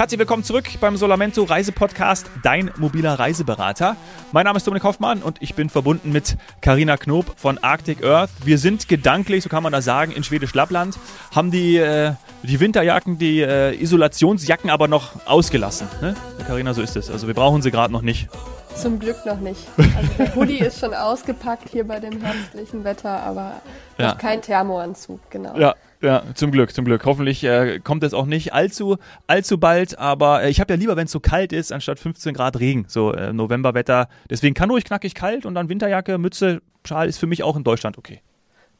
Herzlich willkommen zurück beim Solamento Reisepodcast, dein mobiler Reiseberater. Mein Name ist Dominik Hoffmann und ich bin verbunden mit Karina Knob von Arctic Earth. Wir sind gedanklich, so kann man das sagen, in Schwedisch-Lappland, haben die, äh, die Winterjacken, die äh, Isolationsjacken aber noch ausgelassen. Ne? Karina, so ist es. Also wir brauchen sie gerade noch nicht. Zum Glück noch nicht. Also der Hoodie ist schon ausgepackt hier bei dem herbstlichen Wetter, aber ja. noch kein Thermoanzug, genau. Ja, ja, zum Glück, zum Glück. Hoffentlich äh, kommt es auch nicht allzu, allzu bald, aber äh, ich habe ja lieber, wenn es so kalt ist, anstatt 15 Grad Regen, so äh, Novemberwetter. Deswegen kann ruhig knackig kalt und dann Winterjacke, Mütze, Schal ist für mich auch in Deutschland okay.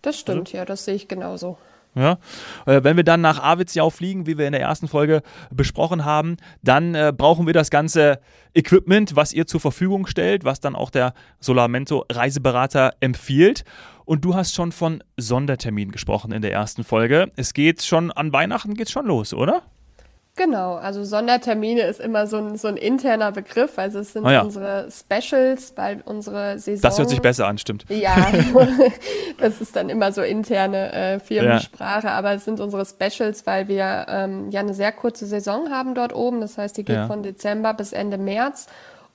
Das stimmt, also? ja, das sehe ich genauso. Ja, äh, wenn wir dann nach Aviziau fliegen, wie wir in der ersten Folge besprochen haben, dann äh, brauchen wir das ganze Equipment, was ihr zur Verfügung stellt, was dann auch der Solamento Reiseberater empfiehlt. Und du hast schon von Sondertermin gesprochen in der ersten Folge. Es geht schon an Weihnachten geht's schon los, oder? Genau, also Sondertermine ist immer so ein, so ein interner Begriff. Also es sind ah ja. unsere Specials, weil unsere Saison. Das hört sich besser an, stimmt. Ja, das ist dann immer so interne äh, Firmensprache, ja. aber es sind unsere Specials, weil wir ähm, ja eine sehr kurze Saison haben dort oben. Das heißt, die geht ja. von Dezember bis Ende März.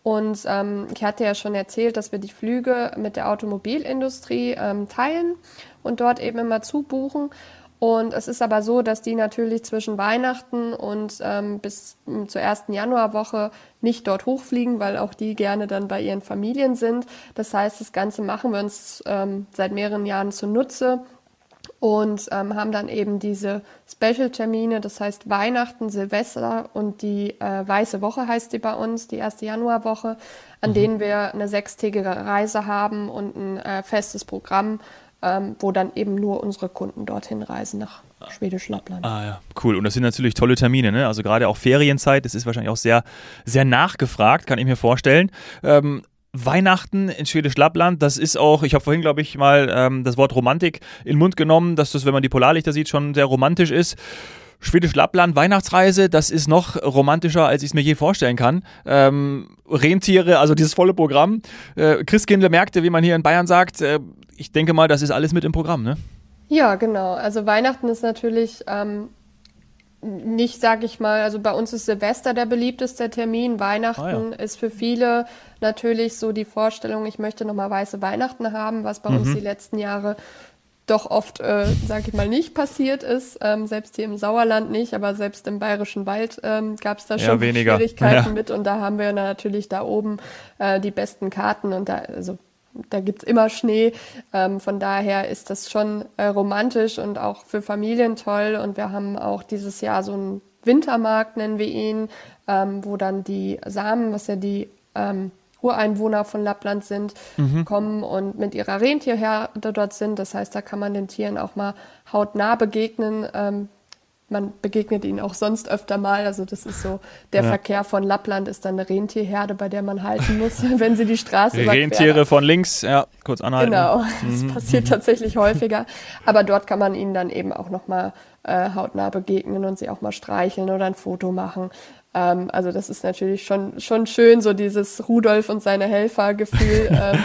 Und ähm, ich hatte ja schon erzählt, dass wir die Flüge mit der Automobilindustrie ähm, teilen und dort eben immer zubuchen. Und es ist aber so, dass die natürlich zwischen Weihnachten und ähm, bis ähm, zur ersten Januarwoche nicht dort hochfliegen, weil auch die gerne dann bei ihren Familien sind. Das heißt, das Ganze machen wir uns ähm, seit mehreren Jahren zunutze und ähm, haben dann eben diese Special-Termine, das heißt Weihnachten, Silvester und die äh, Weiße Woche heißt die bei uns, die erste Januarwoche, an mhm. denen wir eine sechstägige Reise haben und ein äh, festes Programm ähm, wo dann eben nur unsere Kunden dorthin reisen nach Schwedisch Lappland. Ah ja, cool. Und das sind natürlich tolle Termine, ne? Also gerade auch Ferienzeit, das ist wahrscheinlich auch sehr, sehr nachgefragt, kann ich mir vorstellen. Ähm, Weihnachten in Schwedisch Lappland, das ist auch, ich habe vorhin, glaube ich, mal ähm, das Wort Romantik in den Mund genommen, dass das, wenn man die Polarlichter sieht, schon sehr romantisch ist. Schwedisch-Lappland, Weihnachtsreise, das ist noch romantischer, als ich es mir je vorstellen kann. Ähm, Rentiere, also dieses volle Programm. Äh, Christkindlmärkte, wie man hier in Bayern sagt. Äh, ich denke mal, das ist alles mit im Programm, ne? Ja, genau. Also Weihnachten ist natürlich ähm, nicht, sag ich mal, also bei uns ist Silvester der beliebteste Termin. Weihnachten ah, ja. ist für viele natürlich so die Vorstellung, ich möchte nochmal weiße Weihnachten haben, was bei mhm. uns die letzten Jahre doch oft, äh, sag ich mal, nicht passiert ist. Ähm, selbst hier im Sauerland nicht, aber selbst im Bayerischen Wald ähm, gab es da schon ja, Schwierigkeiten ja. mit. Und da haben wir natürlich da oben äh, die besten Karten und da, also da gibt's immer Schnee. Ähm, von daher ist das schon äh, romantisch und auch für Familien toll. Und wir haben auch dieses Jahr so einen Wintermarkt, nennen wir ihn, ähm, wo dann die Samen, was ja die ähm, Ureinwohner von Lappland sind, mhm. kommen und mit ihrer Rentierherde dort sind. Das heißt, da kann man den Tieren auch mal hautnah begegnen. Man begegnet ihnen auch sonst öfter mal. Also das ist so, der ja. Verkehr von Lappland ist dann eine Rentierherde, bei der man halten muss, wenn sie die Straße überqueren. Rentiere von links, ja, kurz anhalten. Genau, das mhm. passiert tatsächlich häufiger. Aber dort kann man ihnen dann eben auch nochmal äh, hautnah begegnen und sie auch mal streicheln oder ein Foto machen. Ähm, also das ist natürlich schon, schon schön, so dieses Rudolf und seine Helfer-Gefühl. Ähm,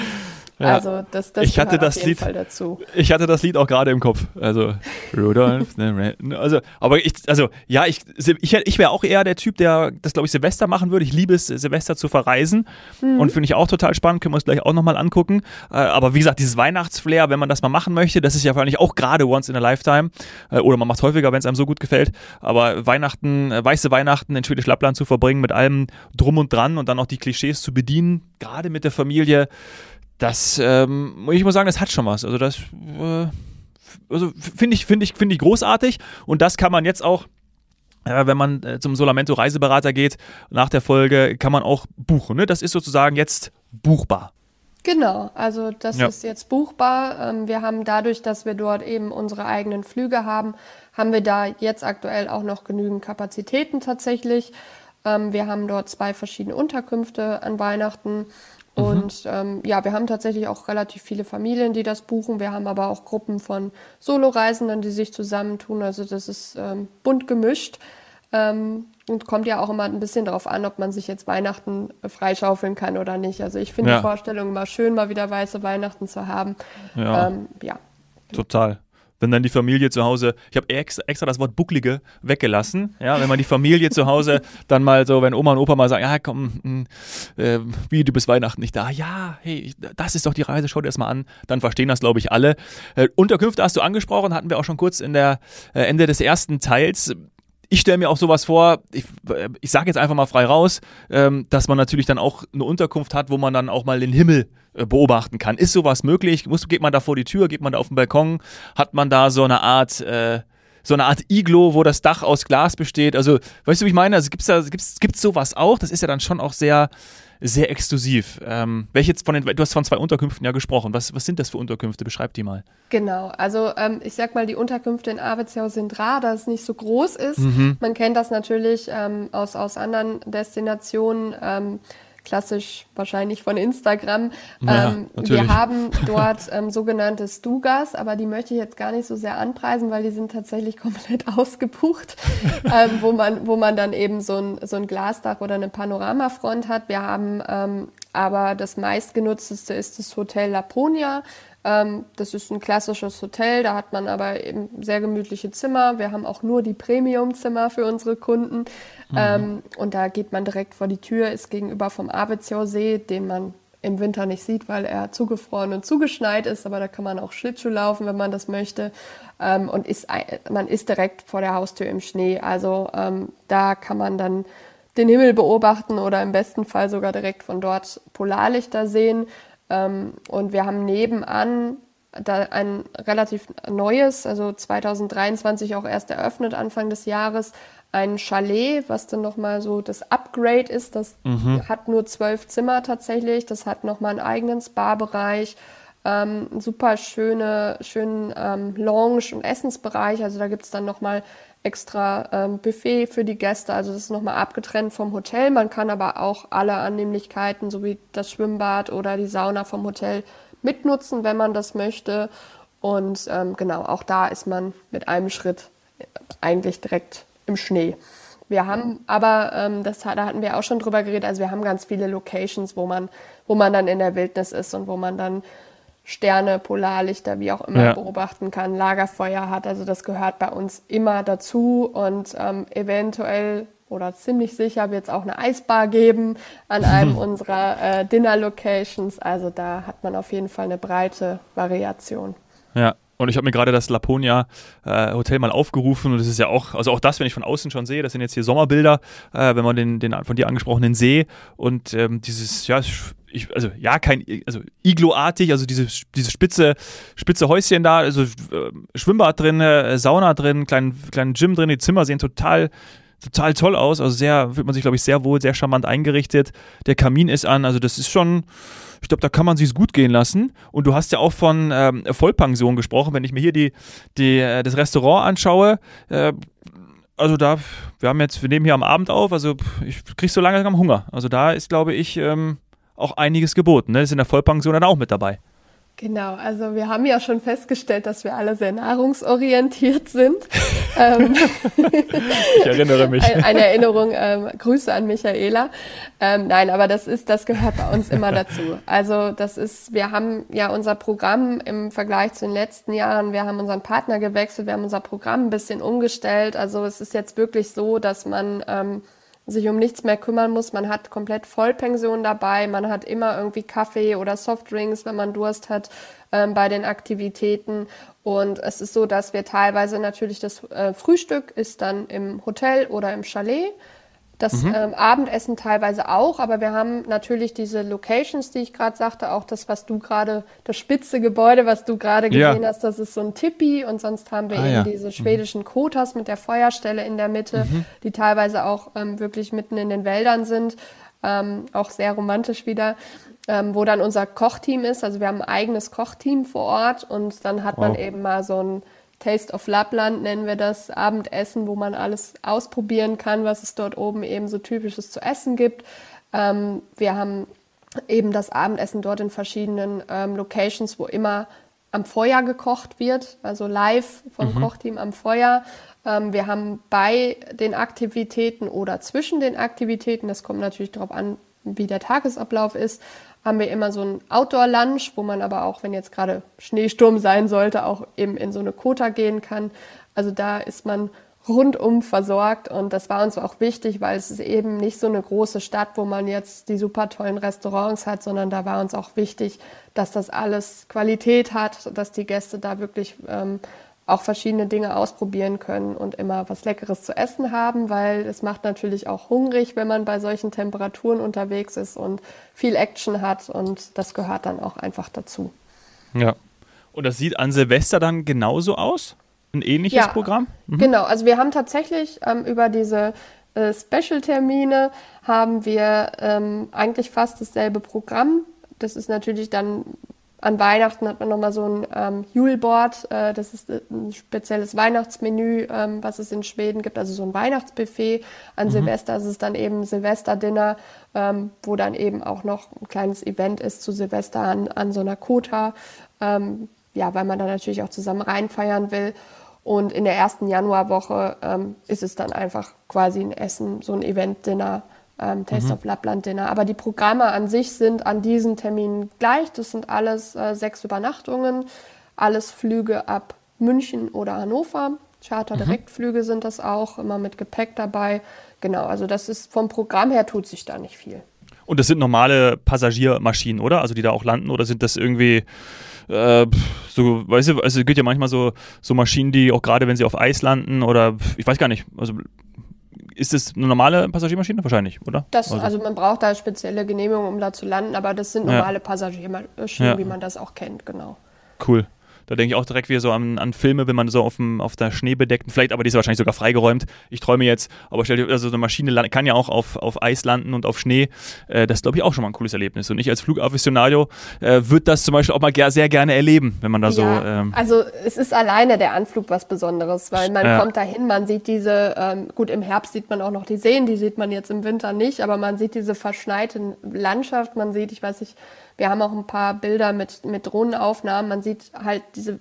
ja. Also das, das ich hatte das auf jeden Lied, Fall dazu. Ich hatte das Lied auch gerade im Kopf. Also Rudolf, ne, also aber ich also ja, ich ich, ich wäre auch eher der Typ, der das glaube ich Silvester machen würde. Ich liebe es Silvester zu verreisen mhm. und finde ich auch total spannend, können wir uns gleich auch nochmal angucken. Äh, aber wie gesagt, dieses Weihnachtsflair, wenn man das mal machen möchte, das ist ja wahrscheinlich auch gerade once in a lifetime äh, oder man macht häufiger, wenn es einem so gut gefällt, aber Weihnachten, äh, weiße Weihnachten in Schwedisch Lappland zu verbringen mit allem drum und dran und dann auch die Klischees zu bedienen, gerade mit der Familie das, ähm, ich muss sagen, das hat schon was. Also das, äh, also finde ich, finde ich, finde ich großartig und das kann man jetzt auch wenn man äh, zum Solamento Reiseberater geht, nach der Folge kann man auch buchen. Ne? Das ist sozusagen jetzt buchbar. Genau, also das ja. ist jetzt buchbar. Ähm, wir haben dadurch, dass wir dort eben unsere eigenen Flüge haben, haben wir da jetzt aktuell auch noch genügend Kapazitäten tatsächlich. Ähm, wir haben dort zwei verschiedene Unterkünfte an Weihnachten Mhm. Und ähm, ja, wir haben tatsächlich auch relativ viele Familien, die das buchen. Wir haben aber auch Gruppen von Soloreisenden, die sich zusammentun. Also das ist ähm, bunt gemischt. Ähm, und kommt ja auch immer ein bisschen darauf an, ob man sich jetzt Weihnachten freischaufeln kann oder nicht. Also ich finde ja. die Vorstellung immer schön, mal wieder weiße Weihnachten zu haben. Ja. Ähm, ja. Total. Wenn dann die Familie zu Hause, ich habe extra, extra, das Wort bucklige weggelassen, ja, wenn man die Familie zu Hause dann mal so, wenn Oma und Opa mal sagen, ja, komm, mh, hm, äh, wie, du bist Weihnachten nicht da, ja, hey, das ist doch die Reise, schau dir das mal an, dann verstehen das, glaube ich, alle. Äh, Unterkünfte hast du angesprochen, hatten wir auch schon kurz in der äh, Ende des ersten Teils ich stelle mir auch sowas vor, ich, ich sage jetzt einfach mal frei raus, ähm, dass man natürlich dann auch eine Unterkunft hat, wo man dann auch mal den Himmel äh, beobachten kann. Ist sowas möglich? Muss, geht man da vor die Tür, geht man da auf den Balkon? Hat man da so eine Art, äh, so eine Art Iglo, wo das Dach aus Glas besteht? Also, weißt du, wie ich meine? Also gibt's da, gibt's, gibt's sowas auch? Das ist ja dann schon auch sehr, sehr exklusiv. Ähm, welche von den, du hast von zwei Unterkünften ja gesprochen. Was, was sind das für Unterkünfte? Beschreib die mal. Genau, also ähm, ich sag mal, die Unterkünfte in Arbeitsjau sind rar, da es nicht so groß ist. Mhm. Man kennt das natürlich ähm, aus, aus anderen Destinationen. Klassisch wahrscheinlich von Instagram. Ja, ähm, wir haben dort ähm, sogenannte Stugas, aber die möchte ich jetzt gar nicht so sehr anpreisen, weil die sind tatsächlich komplett ausgebucht, ähm, wo, man, wo man dann eben so ein, so ein Glasdach oder eine Panoramafront hat. Wir haben ähm, aber das meistgenutzteste ist das Hotel Laponia. Ähm, das ist ein klassisches Hotel, da hat man aber eben sehr gemütliche Zimmer. Wir haben auch nur die Premium-Zimmer für unsere Kunden. Mhm. Ähm, und da geht man direkt vor die Tür, ist gegenüber vom Aviziau See, den man im Winter nicht sieht, weil er zugefroren und zugeschneit ist, aber da kann man auch Schlittschuh laufen, wenn man das möchte. Ähm, und ist, man ist direkt vor der Haustür im Schnee. Also ähm, da kann man dann den Himmel beobachten oder im besten Fall sogar direkt von dort Polarlichter sehen. Ähm, und wir haben nebenan da ein relativ neues, also 2023 auch erst eröffnet, Anfang des Jahres, ein Chalet, was dann nochmal so das Upgrade ist. Das mhm. hat nur zwölf Zimmer tatsächlich. Das hat nochmal einen eigenen Spa-Bereich. Ähm, super schöne, schönen ähm, Lounge- und Essensbereich. Also da gibt es dann nochmal extra ähm, Buffet für die Gäste. Also das ist nochmal abgetrennt vom Hotel. Man kann aber auch alle Annehmlichkeiten sowie das Schwimmbad oder die Sauna vom Hotel mitnutzen, wenn man das möchte. Und ähm, genau, auch da ist man mit einem Schritt eigentlich direkt im Schnee. Wir haben aber, ähm, das, da hatten wir auch schon drüber geredet, also wir haben ganz viele Locations, wo man, wo man dann in der Wildnis ist und wo man dann Sterne, Polarlichter, wie auch immer ja. beobachten kann, Lagerfeuer hat. Also das gehört bei uns immer dazu und ähm, eventuell oder ziemlich sicher wird es auch eine Eisbar geben an einem unserer äh, Dinner-Locations. Also da hat man auf jeden Fall eine breite Variation. Ja, und ich habe mir gerade das Laponia äh, Hotel mal aufgerufen und das ist ja auch, also auch das, wenn ich von außen schon sehe, das sind jetzt hier Sommerbilder, äh, wenn man den, den von dir angesprochenen See und ähm, dieses, ja, ich, also ja, kein, also Iglo-artig, also diese, diese spitze, spitze Häuschen da, also äh, Schwimmbad drin, äh, Sauna drin, kleinen, kleinen Gym drin, die Zimmer sehen total total toll aus. Also sehr, fühlt man sich, glaube ich, sehr wohl, sehr charmant eingerichtet. Der Kamin ist an, also das ist schon, ich glaube, da kann man sich gut gehen lassen. Und du hast ja auch von ähm, Vollpension gesprochen. Wenn ich mir hier die, die, äh, das Restaurant anschaue, äh, also da, wir haben jetzt, wir nehmen hier am Abend auf, also ich kriege so langsam Hunger. Also da ist, glaube ich, ähm, auch einiges geboten. Ne? Ist in der Vollpension dann auch mit dabei. Genau, also wir haben ja schon festgestellt, dass wir alle sehr nahrungsorientiert sind. Ähm, ich erinnere mich. Eine Erinnerung, ähm, Grüße an Michaela. Ähm, nein, aber das ist, das gehört bei uns immer dazu. Also das ist, wir haben ja unser Programm im Vergleich zu den letzten Jahren, wir haben unseren Partner gewechselt, wir haben unser Programm ein bisschen umgestellt. Also es ist jetzt wirklich so, dass man ähm, sich um nichts mehr kümmern muss. Man hat komplett Vollpension dabei, man hat immer irgendwie Kaffee oder Softdrinks, wenn man Durst hat ähm, bei den Aktivitäten. Und es ist so, dass wir teilweise natürlich das äh, Frühstück ist dann im Hotel oder im Chalet. Das mhm. ähm, Abendessen teilweise auch, aber wir haben natürlich diese Locations, die ich gerade sagte, auch das, was du gerade, das spitze Gebäude, was du gerade gesehen ja. hast, das ist so ein Tippi und sonst haben wir ah, eben ja. diese mhm. schwedischen Kotas mit der Feuerstelle in der Mitte, mhm. die teilweise auch ähm, wirklich mitten in den Wäldern sind, ähm, auch sehr romantisch wieder. Ähm, wo dann unser Kochteam ist. Also wir haben ein eigenes Kochteam vor Ort und dann hat wow. man eben mal so ein Taste of Lappland nennen wir das Abendessen, wo man alles ausprobieren kann, was es dort oben eben so typisches zu essen gibt. Ähm, wir haben eben das Abendessen dort in verschiedenen ähm, Locations, wo immer am Feuer gekocht wird, also live vom mhm. Kochteam am Feuer. Ähm, wir haben bei den Aktivitäten oder zwischen den Aktivitäten, das kommt natürlich darauf an, wie der Tagesablauf ist, haben wir immer so ein Outdoor-Lunch, wo man aber auch, wenn jetzt gerade Schneesturm sein sollte, auch eben in so eine Kota gehen kann. Also da ist man rundum versorgt und das war uns auch wichtig, weil es ist eben nicht so eine große Stadt, wo man jetzt die super tollen Restaurants hat, sondern da war uns auch wichtig, dass das alles Qualität hat, dass die Gäste da wirklich ähm, auch verschiedene Dinge ausprobieren können und immer was Leckeres zu essen haben, weil es macht natürlich auch hungrig, wenn man bei solchen Temperaturen unterwegs ist und viel Action hat und das gehört dann auch einfach dazu. Ja. Und das sieht an Silvester dann genauso aus? Ein ähnliches ja, Programm? Mhm. Genau, also wir haben tatsächlich ähm, über diese äh, Special-Termine haben wir ähm, eigentlich fast dasselbe Programm. Das ist natürlich dann an Weihnachten hat man nochmal so ein ähm, Juleboard, äh, das ist ein spezielles Weihnachtsmenü, ähm, was es in Schweden gibt, also so ein Weihnachtsbuffet. An mhm. Silvester ist es dann eben Silvesterdinner, ähm, wo dann eben auch noch ein kleines Event ist zu Silvester an, an so einer Kota, ähm, ja, weil man da natürlich auch zusammen reinfeiern will. Und in der ersten Januarwoche ähm, ist es dann einfach quasi ein Essen, so ein Event-Dinner ähm, Taste mhm. of Lapland Dinner. Aber die Programme an sich sind an diesen Terminen gleich. Das sind alles äh, sechs Übernachtungen, alles Flüge ab München oder Hannover. Charter-Direktflüge mhm. sind das auch, immer mit Gepäck dabei. Genau, also das ist vom Programm her tut sich da nicht viel. Und das sind normale Passagiermaschinen, oder? Also die da auch landen oder sind das irgendwie äh, so, weißt du, also es gibt ja manchmal so, so Maschinen, die auch gerade wenn sie auf Eis landen oder ich weiß gar nicht, also ist das eine normale Passagiermaschine? Wahrscheinlich, oder? Das, also, also man braucht da spezielle Genehmigungen, um da zu landen, aber das sind normale ja. Passagiermaschinen, ja. wie man das auch kennt, genau. Cool. Da denke ich auch direkt wieder so an, an Filme, wenn man so auf, dem, auf der schneebedeckten, vielleicht, aber die ist wahrscheinlich sogar freigeräumt. Ich träume jetzt, aber stell dir, also eine Maschine kann ja auch auf, auf Eis landen und auf Schnee. Äh, das ist, glaube ich, auch schon mal ein cooles Erlebnis. Und ich als Flugafficionadio äh, würde das zum Beispiel auch mal sehr gerne erleben, wenn man da ja, so. Ähm also es ist alleine der Anflug was Besonderes, weil man ja. kommt dahin, man sieht diese, ähm, gut, im Herbst sieht man auch noch die Seen, die sieht man jetzt im Winter nicht, aber man sieht diese verschneite Landschaft, man sieht, ich weiß nicht, wir haben auch ein paar Bilder mit, mit Drohnenaufnahmen. Man sieht halt diese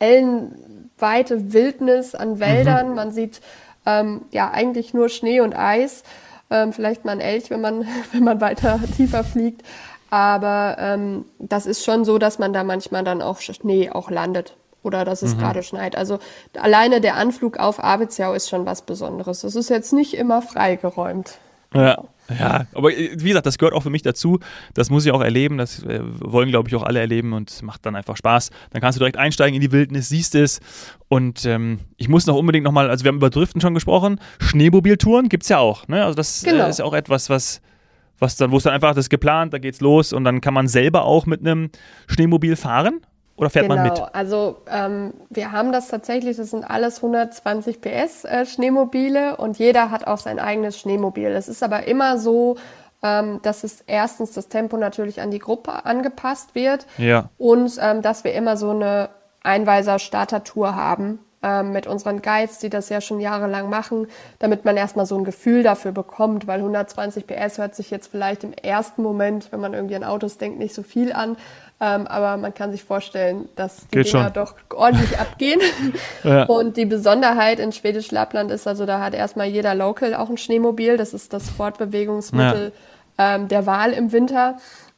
ellenweite Wildnis an Wäldern. Mhm. Man sieht ähm, ja eigentlich nur Schnee und Eis. Ähm, vielleicht mal ein Elch, wenn man, wenn man weiter tiefer fliegt. Aber ähm, das ist schon so, dass man da manchmal dann auch Schnee auch landet oder dass es mhm. gerade schneit. Also alleine der Anflug auf Abiziau ist schon was Besonderes. Das ist jetzt nicht immer freigeräumt. Ja. Ja, aber äh, wie gesagt, das gehört auch für mich dazu. Das muss ich auch erleben. Das äh, wollen, glaube ich, auch alle erleben und macht dann einfach Spaß. Dann kannst du direkt einsteigen in die Wildnis, siehst es. Und ähm, ich muss noch unbedingt nochmal, also wir haben über Driften schon gesprochen. Schneemobiltouren gibt es ja auch. Ne? Also das äh, genau. äh, ist auch etwas, was, was dann, wo es dann einfach, das ist geplant, da geht's los und dann kann man selber auch mit einem Schneemobil fahren. Oder fährt genau, man mit? Also ähm, wir haben das tatsächlich, das sind alles 120 PS äh, Schneemobile und jeder hat auch sein eigenes Schneemobil. Es ist aber immer so, ähm, dass es erstens das Tempo natürlich an die Gruppe angepasst wird ja. und ähm, dass wir immer so eine Einweiser-Starter-Tour haben ähm, mit unseren Guides, die das ja schon jahrelang machen, damit man erstmal so ein Gefühl dafür bekommt, weil 120 PS hört sich jetzt vielleicht im ersten Moment, wenn man irgendwie an Autos denkt, nicht so viel an. Ähm, aber man kann sich vorstellen, dass die Geht Dinger schon. doch ordentlich abgehen. ja. Und die Besonderheit in Schwedisch Lappland ist also, da hat erstmal jeder Local auch ein Schneemobil. Das ist das Fortbewegungsmittel ja. ähm, der Wahl im Winter.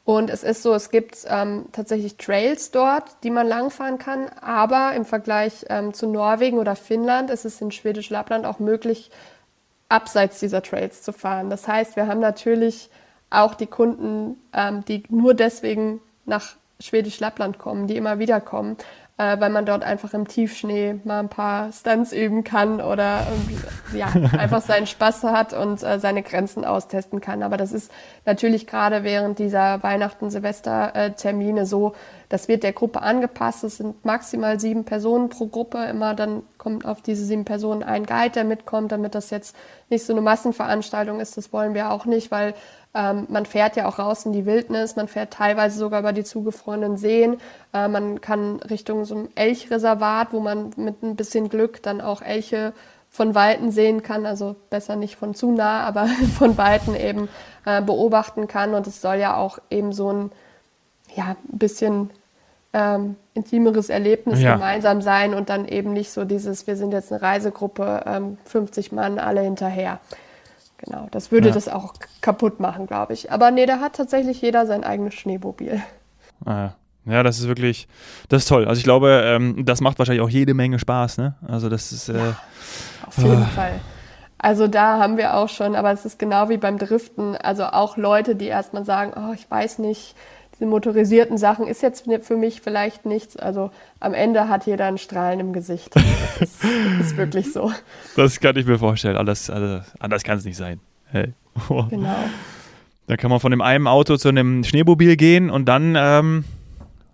Und es ist so, es gibt ähm, tatsächlich Trails dort, die man langfahren kann. Aber im Vergleich ähm, zu Norwegen oder Finnland ist es in Schwedisch Lappland auch möglich, abseits dieser Trails zu fahren. Das heißt, wir haben natürlich auch die Kunden, ähm, die nur deswegen nach Schwedisch Lappland kommen, die immer wieder kommen, äh, weil man dort einfach im Tiefschnee mal ein paar Stunts üben kann oder ja, einfach seinen Spaß hat und äh, seine Grenzen austesten kann. Aber das ist natürlich gerade während dieser Weihnachten-Silvester-Termine so, das wird der Gruppe angepasst. Es sind maximal sieben Personen pro Gruppe. Immer dann kommt auf diese sieben Personen ein Guide, der mitkommt, damit das jetzt nicht so eine Massenveranstaltung ist. Das wollen wir auch nicht, weil ähm, man fährt ja auch raus in die Wildnis, man fährt teilweise sogar über die zugefrorenen Seen. Äh, man kann Richtung so einem Elchreservat, wo man mit ein bisschen Glück dann auch Elche von Weitem sehen kann, also besser nicht von zu nah, aber von Weitem eben äh, beobachten kann. Und es soll ja auch eben so ein ja, bisschen ähm, intimeres Erlebnis ja. gemeinsam sein und dann eben nicht so dieses, wir sind jetzt eine Reisegruppe, ähm, 50 Mann, alle hinterher. Genau, das würde ja. das auch kaputt machen, glaube ich. Aber nee, da hat tatsächlich jeder sein eigenes Schneemobil. Ah, ja, das ist wirklich, das ist toll. Also ich glaube, ähm, das macht wahrscheinlich auch jede Menge Spaß, ne? Also das ist. Äh, ja, auf jeden oh. Fall. Also da haben wir auch schon, aber es ist genau wie beim Driften, also auch Leute, die erstmal sagen, oh, ich weiß nicht, diese motorisierten Sachen ist jetzt für mich vielleicht nichts. Also am Ende hat jeder ein Strahlen im Gesicht. Das ist, ist wirklich so. Das kann ich mir vorstellen. Alles, alles anders kann es nicht sein. Hey. Oh. Genau. Da kann man von dem einen Auto zu einem Schneemobil gehen und dann ähm,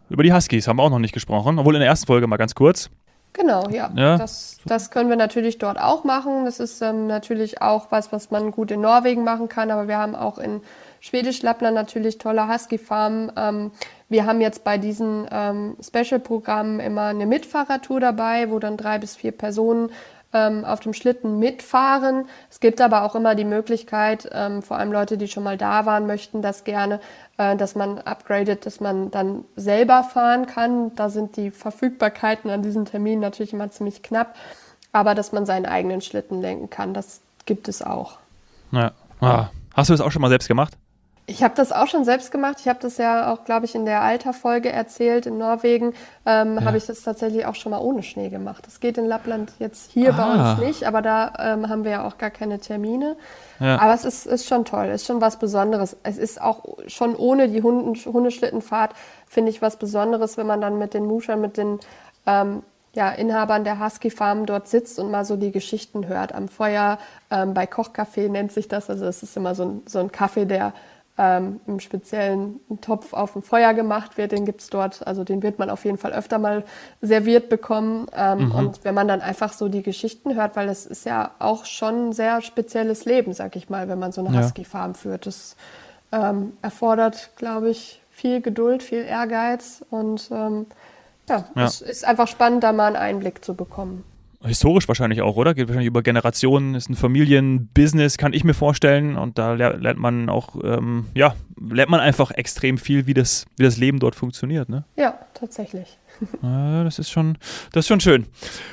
über die Huskies haben wir auch noch nicht gesprochen, obwohl in der ersten Folge mal ganz kurz. Genau, ja. ja. Das, das können wir natürlich dort auch machen. Das ist ähm, natürlich auch was, was man gut in Norwegen machen kann, aber wir haben auch in Schwedisch Lappland natürlich tolle Husky-Farmen. Ähm, wir haben jetzt bei diesen ähm, Special-Programmen immer eine Mitfahrertour dabei, wo dann drei bis vier Personen ähm, auf dem Schlitten mitfahren. Es gibt aber auch immer die Möglichkeit, ähm, vor allem Leute, die schon mal da waren, möchten das gerne, äh, dass man upgradet, dass man dann selber fahren kann. Da sind die Verfügbarkeiten an diesen Terminen natürlich immer ziemlich knapp, aber dass man seinen eigenen Schlitten lenken kann, das gibt es auch. Ja. Ah. Hast du das auch schon mal selbst gemacht? Ich habe das auch schon selbst gemacht. Ich habe das ja auch, glaube ich, in der Alter-Folge erzählt. In Norwegen ähm, ja. habe ich das tatsächlich auch schon mal ohne Schnee gemacht. Das geht in Lappland jetzt hier ah. bei uns ah. nicht, aber da ähm, haben wir ja auch gar keine Termine. Ja. Aber es ist, ist schon toll, ist schon was Besonderes. Es ist auch schon ohne die Hunden, Hundeschlittenfahrt, finde ich, was Besonderes, wenn man dann mit den Muschern, mit den ähm, ja, Inhabern der Husky Farm dort sitzt und mal so die Geschichten hört am Feuer. Ähm, bei Kochkaffee nennt sich das. Also es ist immer so ein, so ein Kaffee, der ähm, im speziellen Topf auf dem Feuer gemacht wird. Den gibt's dort, also den wird man auf jeden Fall öfter mal serviert bekommen. Ähm, mhm. Und wenn man dann einfach so die Geschichten hört, weil es ist ja auch schon ein sehr spezielles Leben, sag ich mal, wenn man so eine ja. Husky-Farm führt. Das ähm, erfordert, glaube ich, viel Geduld, viel Ehrgeiz und ähm, ja, ja, es ist einfach spannend, da mal einen Einblick zu bekommen historisch wahrscheinlich auch, oder? Geht wahrscheinlich über Generationen, ist ein Familienbusiness, kann ich mir vorstellen. Und da lernt man auch, ähm, ja, lernt man einfach extrem viel, wie das, wie das Leben dort funktioniert, ne? Ja, tatsächlich. Das ist schon, das ist schon schön.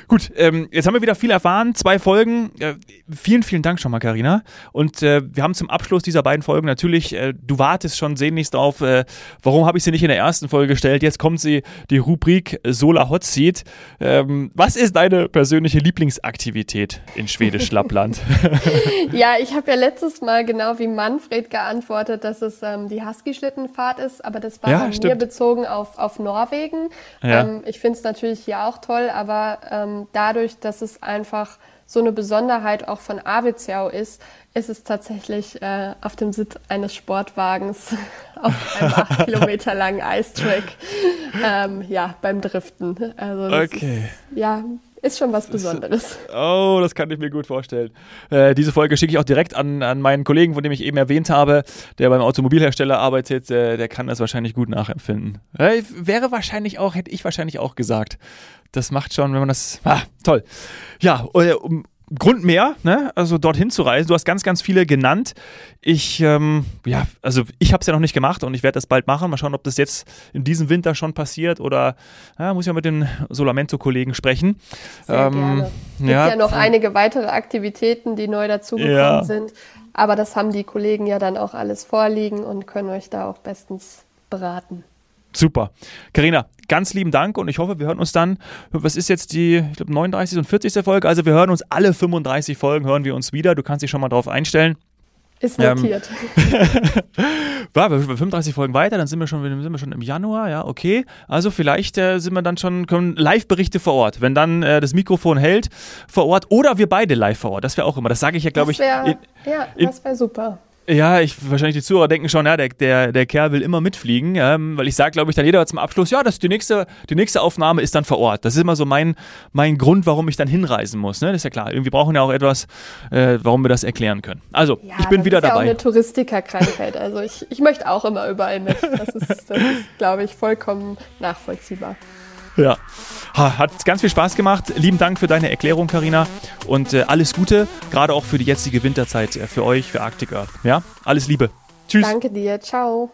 Gut, ähm, jetzt haben wir wieder viel erfahren. Zwei Folgen. Äh, vielen, vielen Dank schon mal, Karina. Und äh, wir haben zum Abschluss dieser beiden Folgen natürlich, äh, du wartest schon sehnlichst auf, äh, warum habe ich sie nicht in der ersten Folge gestellt? Jetzt kommt sie, die Rubrik Sola Hot Seat. Ähm, was ist deine persönliche Lieblingsaktivität in Schwedisch Lappland? ja, ich habe ja letztes Mal genau wie Manfred geantwortet, dass es ähm, die Husky-Schlittenfahrt ist, aber das war ja, bei mir bezogen auf, auf Norwegen. Ja. Ja. Ähm, ich finde es natürlich hier auch toll, aber ähm, dadurch, dass es einfach so eine Besonderheit auch von Aviziau ist, ist es tatsächlich äh, auf dem Sitz eines Sportwagens auf einem acht Kilometer langen Eistrack, ähm, ja, beim Driften. Also okay. Ist, ja, ist schon was Besonderes. Oh, das kann ich mir gut vorstellen. Äh, diese Folge schicke ich auch direkt an, an meinen Kollegen, von dem ich eben erwähnt habe, der beim Automobilhersteller arbeitet. Äh, der kann das wahrscheinlich gut nachempfinden. Äh, wäre wahrscheinlich auch, hätte ich wahrscheinlich auch gesagt. Das macht schon, wenn man das. Ah, toll. Ja, äh, um, Grund mehr, ne? also dorthin zu reisen. Du hast ganz, ganz viele genannt. Ich, ähm, ja, also ich habe es ja noch nicht gemacht und ich werde das bald machen. Mal schauen, ob das jetzt in diesem Winter schon passiert oder ja, muss ich ja mit den Solamento-Kollegen sprechen. Sehr ähm, gerne. Es gibt ja, ja noch einige weitere Aktivitäten, die neu dazugekommen ja. sind. Aber das haben die Kollegen ja dann auch alles vorliegen und können euch da auch bestens beraten. Super. Karina, ganz lieben Dank und ich hoffe, wir hören uns dann, was ist jetzt die, ich glaube, 39. und 40. Folge? Also wir hören uns alle 35 Folgen, hören wir uns wieder. Du kannst dich schon mal drauf einstellen. Ist notiert. Ähm, war, wir 35 Folgen weiter, dann sind wir schon, sind wir schon im Januar, ja, okay. Also vielleicht äh, sind wir dann schon, können Live-Berichte vor Ort, wenn dann äh, das Mikrofon hält vor Ort oder wir beide live vor Ort. Das wäre auch immer, das sage ich ja, glaube ich. ja, das wäre super. Ja, ich, wahrscheinlich die Zuhörer denken schon, ja, der, der, der Kerl will immer mitfliegen, ähm, weil ich sage, glaube ich, dann jeder zum Abschluss, ja, das die nächste, die nächste Aufnahme ist dann vor Ort. Das ist immer so mein, mein Grund, warum ich dann hinreisen muss. Ne? Das ist ja klar. Irgendwie brauchen ja auch etwas, äh, warum wir das erklären können. Also, ja, ich bin wieder dabei. Das ist ja auch eine Touristikerkrankheit. Also ich, ich möchte auch immer überall mit. Das ist, das ist glaube ich, vollkommen nachvollziehbar. Ja. Hat ganz viel Spaß gemacht. Lieben Dank für deine Erklärung, Karina. Und äh, alles Gute, gerade auch für die jetzige Winterzeit, äh, für euch, für Arctic Earth. Ja, alles Liebe. Tschüss. Danke dir. Ciao.